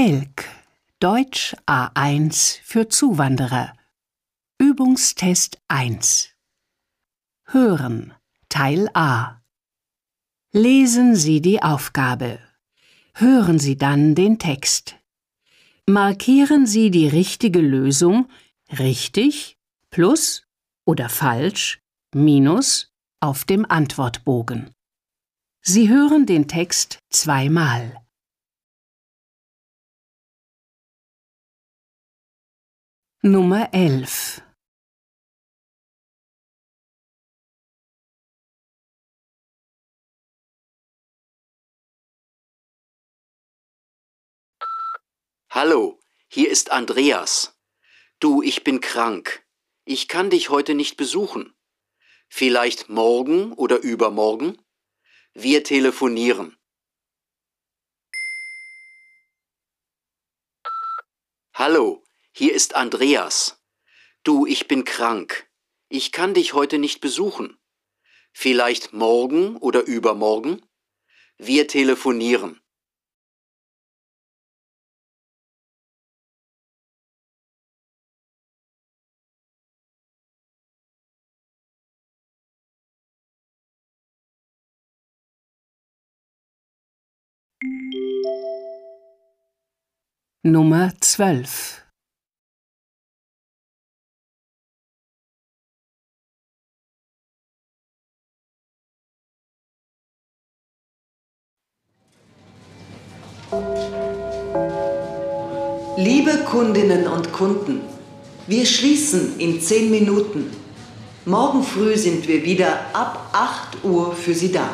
Telk, Deutsch A1 für Zuwanderer. Übungstest 1. Hören, Teil A. Lesen Sie die Aufgabe. Hören Sie dann den Text. Markieren Sie die richtige Lösung richtig, plus oder falsch, minus auf dem Antwortbogen. Sie hören den Text zweimal. Nummer 11 Hallo, hier ist Andreas. Du, ich bin krank. Ich kann dich heute nicht besuchen. Vielleicht morgen oder übermorgen? Wir telefonieren. Hallo, hier ist Andreas. Du, ich bin krank. Ich kann dich heute nicht besuchen. Vielleicht morgen oder übermorgen? Wir telefonieren. Nummer 12 Liebe Kundinnen und Kunden, wir schließen in 10 Minuten. Morgen früh sind wir wieder ab 8 Uhr für Sie da.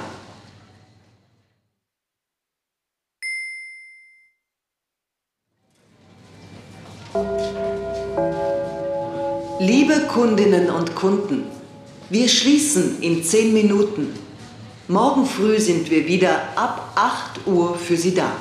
Liebe Kundinnen und Kunden, wir schließen in 10 Minuten. Morgen früh sind wir wieder ab 8 Uhr für Sie da.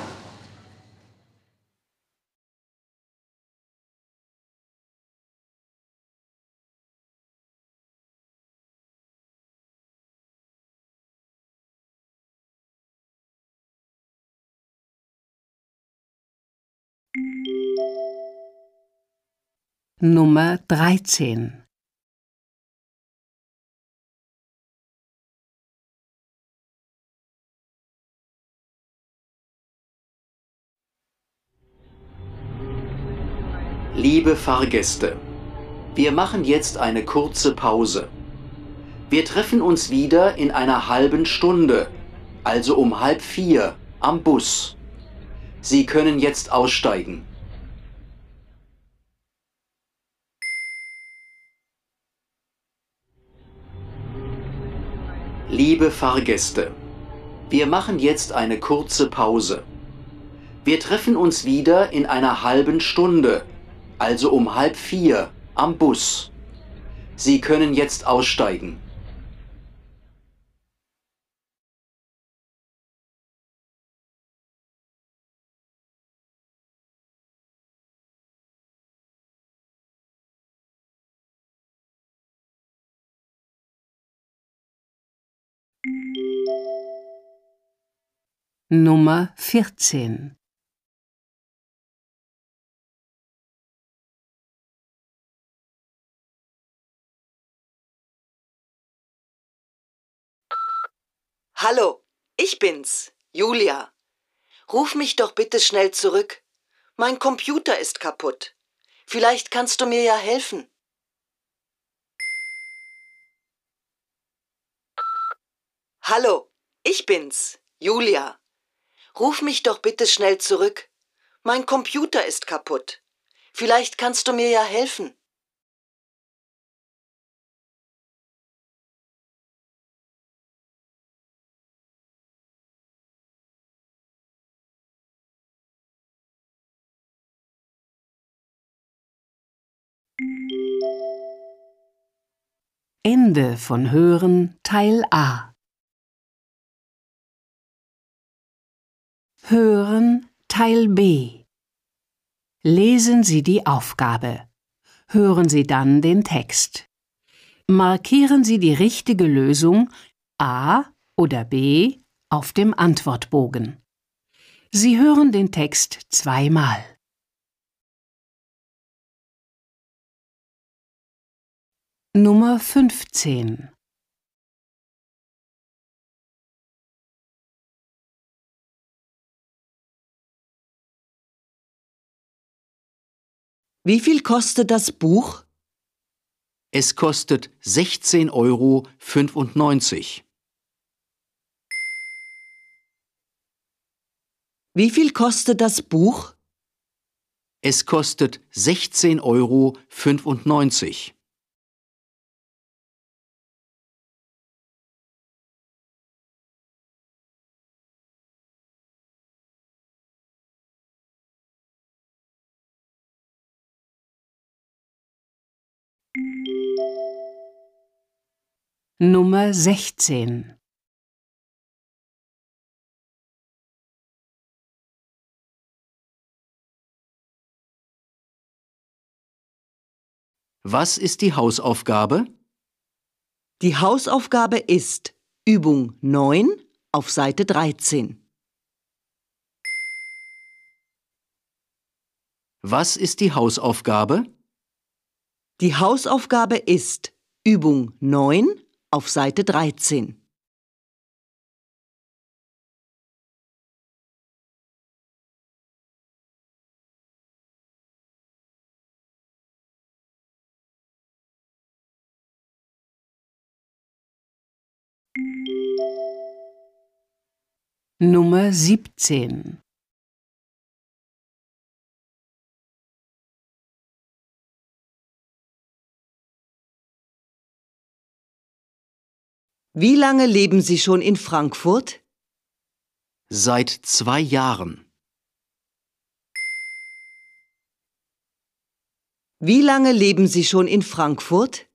Nummer 13 Liebe Fahrgäste, wir machen jetzt eine kurze Pause. Wir treffen uns wieder in einer halben Stunde, also um halb vier, am Bus. Sie können jetzt aussteigen. Liebe Fahrgäste, wir machen jetzt eine kurze Pause. Wir treffen uns wieder in einer halben Stunde, also um halb vier, am Bus. Sie können jetzt aussteigen. Nummer 14 Hallo, ich bin's, Julia. Ruf mich doch bitte schnell zurück. Mein Computer ist kaputt. Vielleicht kannst du mir ja helfen. Hallo, ich bin's, Julia. Ruf mich doch bitte schnell zurück. Mein Computer ist kaputt. Vielleicht kannst du mir ja helfen. Ende von Hören Teil A Hören Teil B Lesen Sie die Aufgabe. Hören Sie dann den Text. Markieren Sie die richtige Lösung A oder B auf dem Antwortbogen. Sie hören den Text zweimal. Nummer 15 Wie viel kostet das Buch? Es kostet 16,95 Euro. Wie viel kostet das Buch? Es kostet 16,95 Euro. Nummer 16 Was ist die Hausaufgabe? Die Hausaufgabe ist Übung 9 auf Seite 13. Was ist die Hausaufgabe? Die Hausaufgabe ist Übung 9 auf Seite 13. Nummer 17 Wie lange leben Sie schon in Frankfurt? Seit zwei Jahren. Wie lange leben Sie schon in Frankfurt?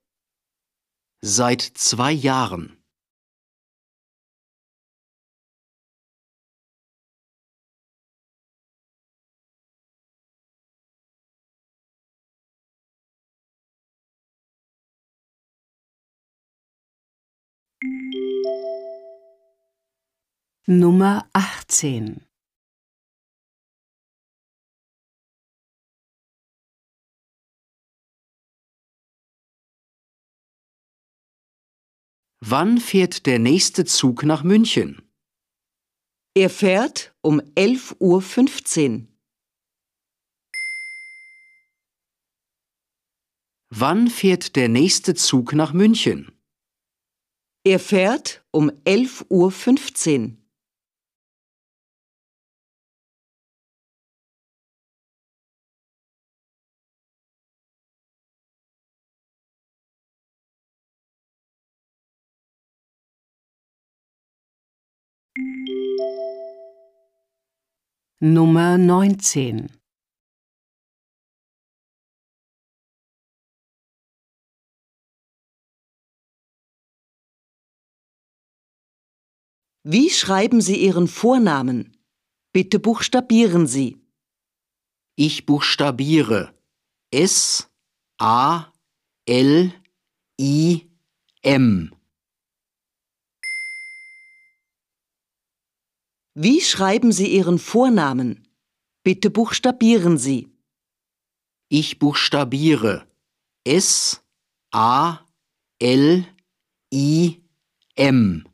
Seit zwei Jahren. Nummer 18 Wann fährt der nächste Zug nach München? Er fährt um 11.15 Uhr. Wann fährt der nächste Zug nach München? Er fährt um 11.15 Uhr. Nummer 19 Wie schreiben Sie Ihren Vornamen? Bitte buchstabieren Sie. Ich buchstabiere S A L I M. Wie schreiben Sie Ihren Vornamen? Bitte buchstabieren Sie. Ich buchstabiere S A L I M.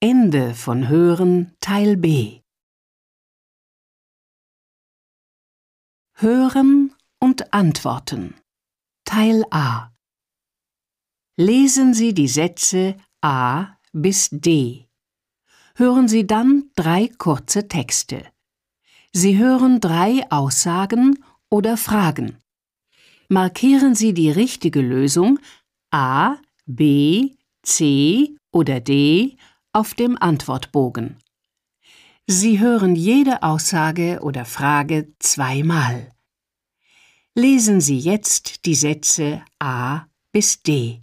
Ende von Hören Teil B Hören und Antworten Teil A Lesen Sie die Sätze A bis D. Hören Sie dann drei kurze Texte. Sie hören drei Aussagen oder Fragen. Markieren Sie die richtige Lösung A, B, C oder D auf dem Antwortbogen. Sie hören jede Aussage oder Frage zweimal. Lesen Sie jetzt die Sätze A bis D.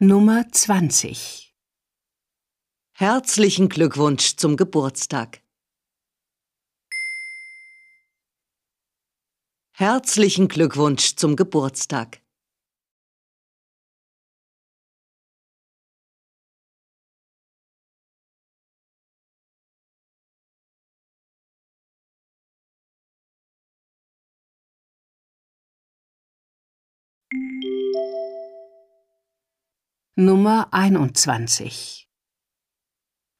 Nummer 20 Herzlichen Glückwunsch zum Geburtstag. Herzlichen Glückwunsch zum Geburtstag. Nummer 21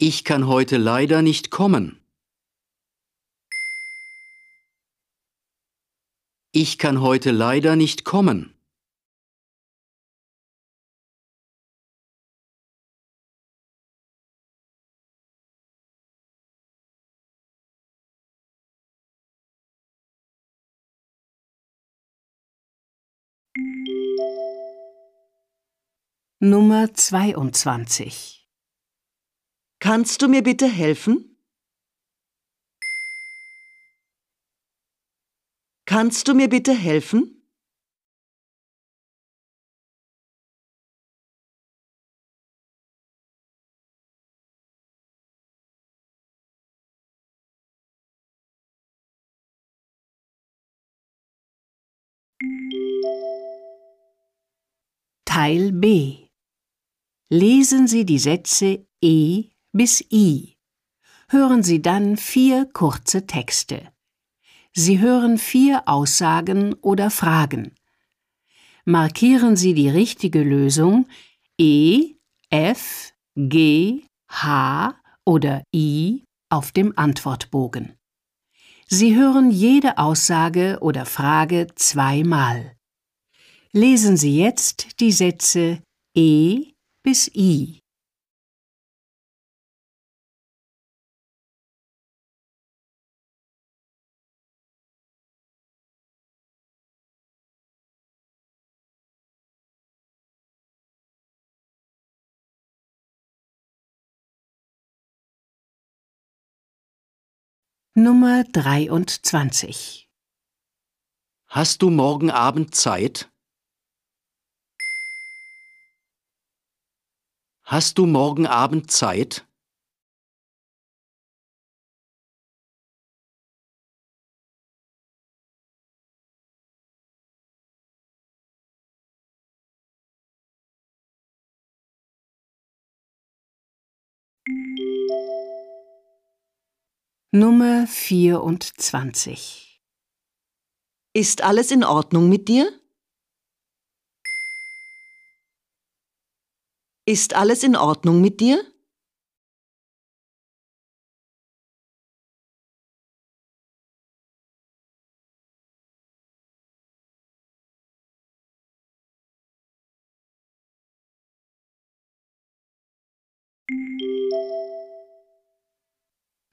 Ich kann heute leider nicht kommen. Ich kann heute leider nicht kommen. Nummer 22 Kannst du mir bitte helfen? Kannst du mir bitte helfen? Teil B Lesen Sie die Sätze E bis I. Hören Sie dann vier kurze Texte. Sie hören vier Aussagen oder Fragen. Markieren Sie die richtige Lösung E, F, G, H oder I auf dem Antwortbogen. Sie hören jede Aussage oder Frage zweimal. Lesen Sie jetzt die Sätze E bis I. Nummer 23 Hast du morgen Abend Zeit? Hast du morgen Abend Zeit? Nummer 24 Ist alles in Ordnung mit dir? Ist alles in Ordnung mit dir?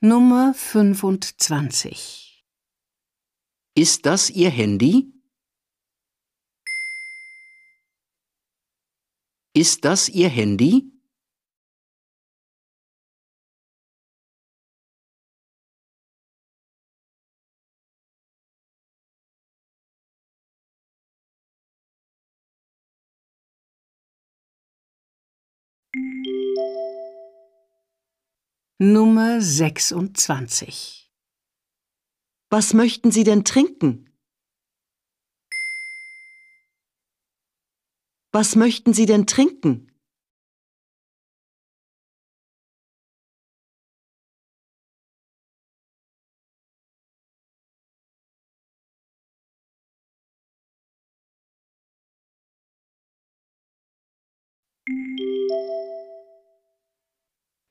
Nummer 25 Ist das Ihr Handy? Ist das Ihr Handy? Nummer 26 Was möchten Sie denn trinken? Was möchten Sie denn trinken?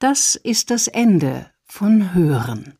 Das ist das Ende von Hören.